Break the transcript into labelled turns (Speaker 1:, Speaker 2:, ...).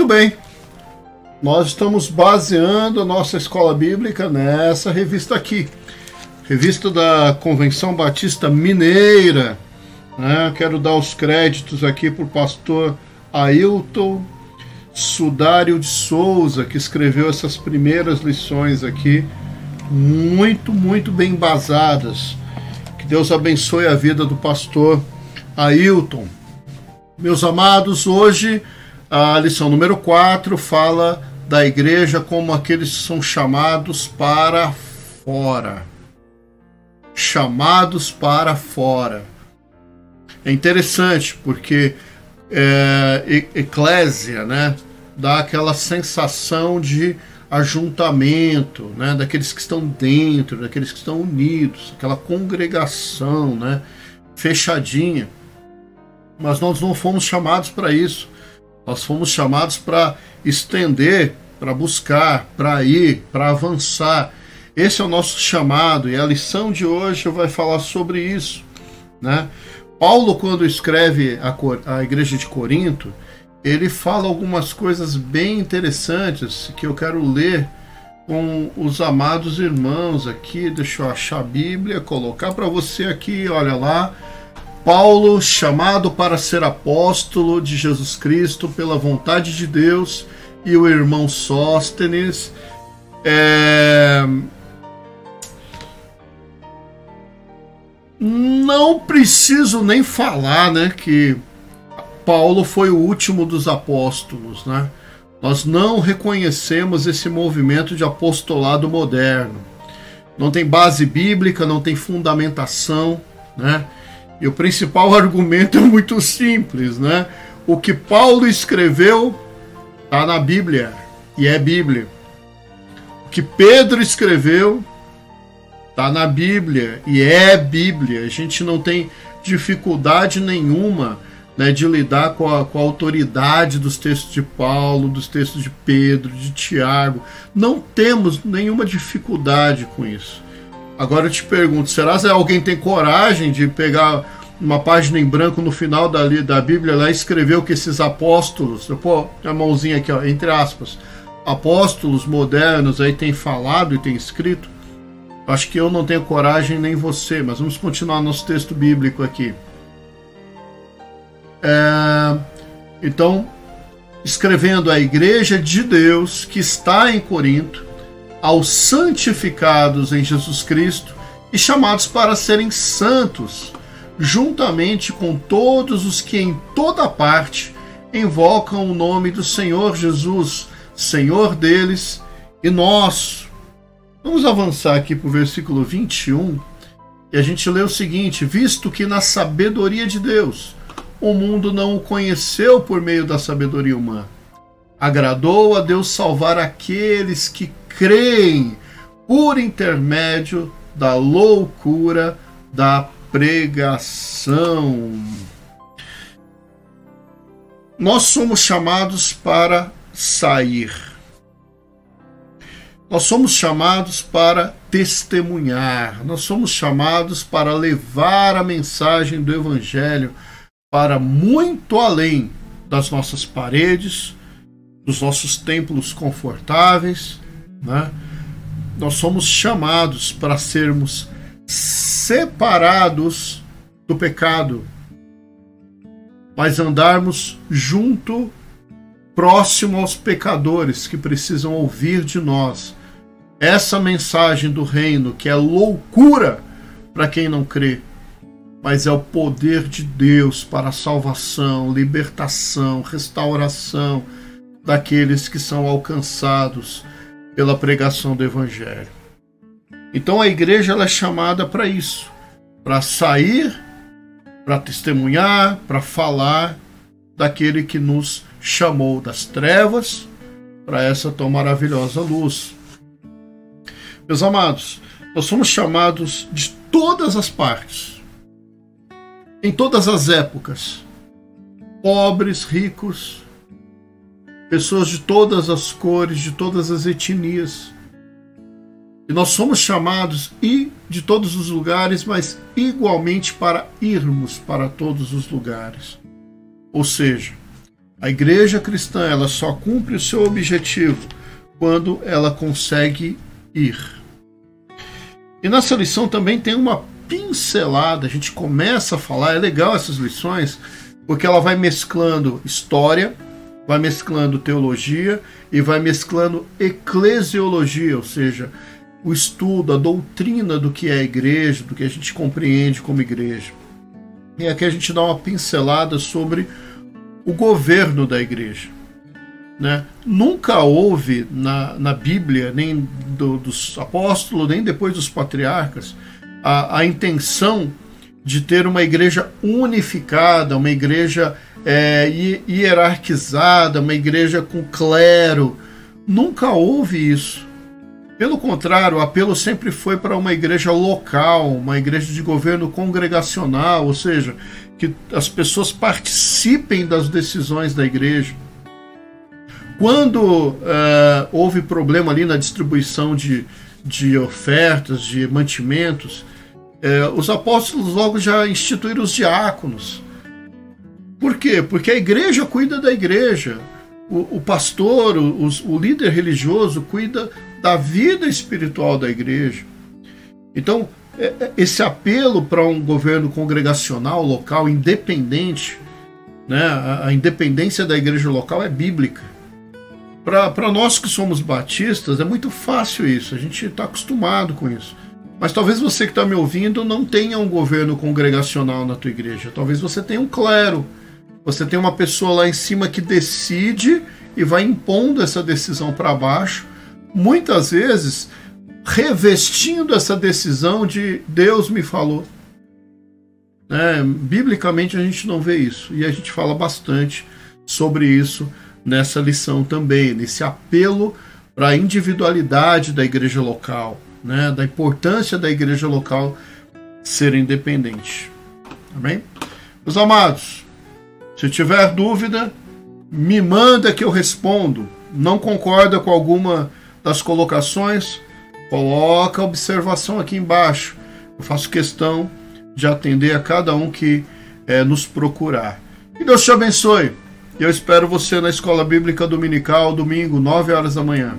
Speaker 1: Muito bem. Nós estamos baseando a nossa escola bíblica nessa revista aqui. Revista da Convenção Batista Mineira. Né? Quero dar os créditos aqui para o pastor Ailton Sudário de Souza, que escreveu essas primeiras lições aqui, muito, muito bem embasadas. Que Deus abençoe a vida do pastor Ailton. Meus amados, hoje a lição número 4 fala da igreja como aqueles que são chamados para fora. Chamados para fora. É interessante porque é, eclésia, né, dá aquela sensação de ajuntamento, né, daqueles que estão dentro, daqueles que estão unidos, aquela congregação, né, fechadinha. Mas nós não fomos chamados para isso. Nós fomos chamados para estender, para buscar, para ir, para avançar. Esse é o nosso chamado e a lição de hoje vai falar sobre isso. Né? Paulo, quando escreve a, a igreja de Corinto, ele fala algumas coisas bem interessantes que eu quero ler com os amados irmãos aqui. Deixa eu achar a Bíblia, colocar para você aqui, olha lá. Paulo, chamado para ser apóstolo de Jesus Cristo pela vontade de Deus, e o irmão Sóstenes. É... Não preciso nem falar, né, que Paulo foi o último dos apóstolos, né? Nós não reconhecemos esse movimento de apostolado moderno. Não tem base bíblica, não tem fundamentação, né? E o principal argumento é muito simples, né? O que Paulo escreveu está na Bíblia e é Bíblia. O que Pedro escreveu está na Bíblia e é Bíblia. A gente não tem dificuldade nenhuma né, de lidar com a, com a autoridade dos textos de Paulo, dos textos de Pedro, de Tiago. Não temos nenhuma dificuldade com isso. Agora eu te pergunto, será que alguém tem coragem de pegar uma página em branco no final da, da Bíblia lá escrever o que esses apóstolos, pô, a mãozinha aqui, ó, entre aspas, apóstolos modernos aí têm falado e têm escrito? Acho que eu não tenho coragem nem você, mas vamos continuar nosso texto bíblico aqui. É, então, escrevendo à igreja de Deus que está em Corinto, aos santificados em Jesus Cristo e chamados para serem santos, juntamente com todos os que em toda parte invocam o nome do Senhor Jesus, Senhor deles e nosso. Vamos avançar aqui para o versículo 21 e a gente lê o seguinte: Visto que na sabedoria de Deus o mundo não o conheceu por meio da sabedoria humana, agradou a Deus salvar aqueles que creem por intermédio da loucura da pregação. Nós somos chamados para sair. Nós somos chamados para testemunhar. Nós somos chamados para levar a mensagem do Evangelho para muito além das nossas paredes, dos nossos templos confortáveis, né? Nós somos chamados para sermos separados do pecado, mas andarmos junto, próximo aos pecadores que precisam ouvir de nós essa mensagem do reino que é loucura para quem não crê, mas é o poder de Deus para salvação, libertação, restauração daqueles que são alcançados pela pregação do Evangelho. Então a igreja é chamada para isso, para sair, para testemunhar, para falar daquele que nos chamou das trevas para essa tão maravilhosa luz. Meus amados, nós somos chamados de todas as partes, em todas as épocas, pobres, ricos, pessoas de todas as cores, de todas as etnias. E nós somos chamados e de todos os lugares, mas igualmente para irmos para todos os lugares. Ou seja, A igreja cristã ela só cumpre o seu objetivo quando ela consegue ir. E nessa lição também tem uma pincelada, a gente começa a falar, é legal essas lições, porque ela vai mesclando história, vai mesclando teologia e vai mesclando eclesiologia, ou seja, o estudo, a doutrina do que é a igreja, do que a gente compreende como igreja. E aqui a gente dá uma pincelada sobre o governo da igreja. Né? Nunca houve na, na Bíblia, nem do, dos apóstolos, nem depois dos patriarcas, a, a intenção de ter uma igreja unificada, uma igreja é, hierarquizada, uma igreja com clero. Nunca houve isso. Pelo contrário, o apelo sempre foi para uma igreja local, uma igreja de governo congregacional, ou seja, que as pessoas participem das decisões da igreja. Quando uh, houve problema ali na distribuição de, de ofertas, de mantimentos, uh, os apóstolos logo já instituíram os diáconos. Por quê? Porque a igreja cuida da igreja. O, o pastor, o, o líder religioso cuida da vida espiritual da igreja. Então, é, é, esse apelo para um governo congregacional local independente, né, a independência da igreja local é bíblica. Para nós que somos batistas, é muito fácil isso, a gente está acostumado com isso. Mas talvez você que está me ouvindo não tenha um governo congregacional na tua igreja. Talvez você tenha um clero. Você tem uma pessoa lá em cima que decide e vai impondo essa decisão para baixo muitas vezes revestindo essa decisão de Deus me falou. É, biblicamente a gente não vê isso e a gente fala bastante sobre isso nessa lição também, nesse apelo para a individualidade da igreja local, né, da importância da igreja local ser independente. Amém? Meus amados, se tiver dúvida, me manda que eu respondo. Não concorda com alguma das colocações, coloca a observação aqui embaixo. Eu faço questão de atender a cada um que é, nos procurar. Que Deus te abençoe. Eu espero você na Escola Bíblica Dominical, domingo, 9 horas da manhã.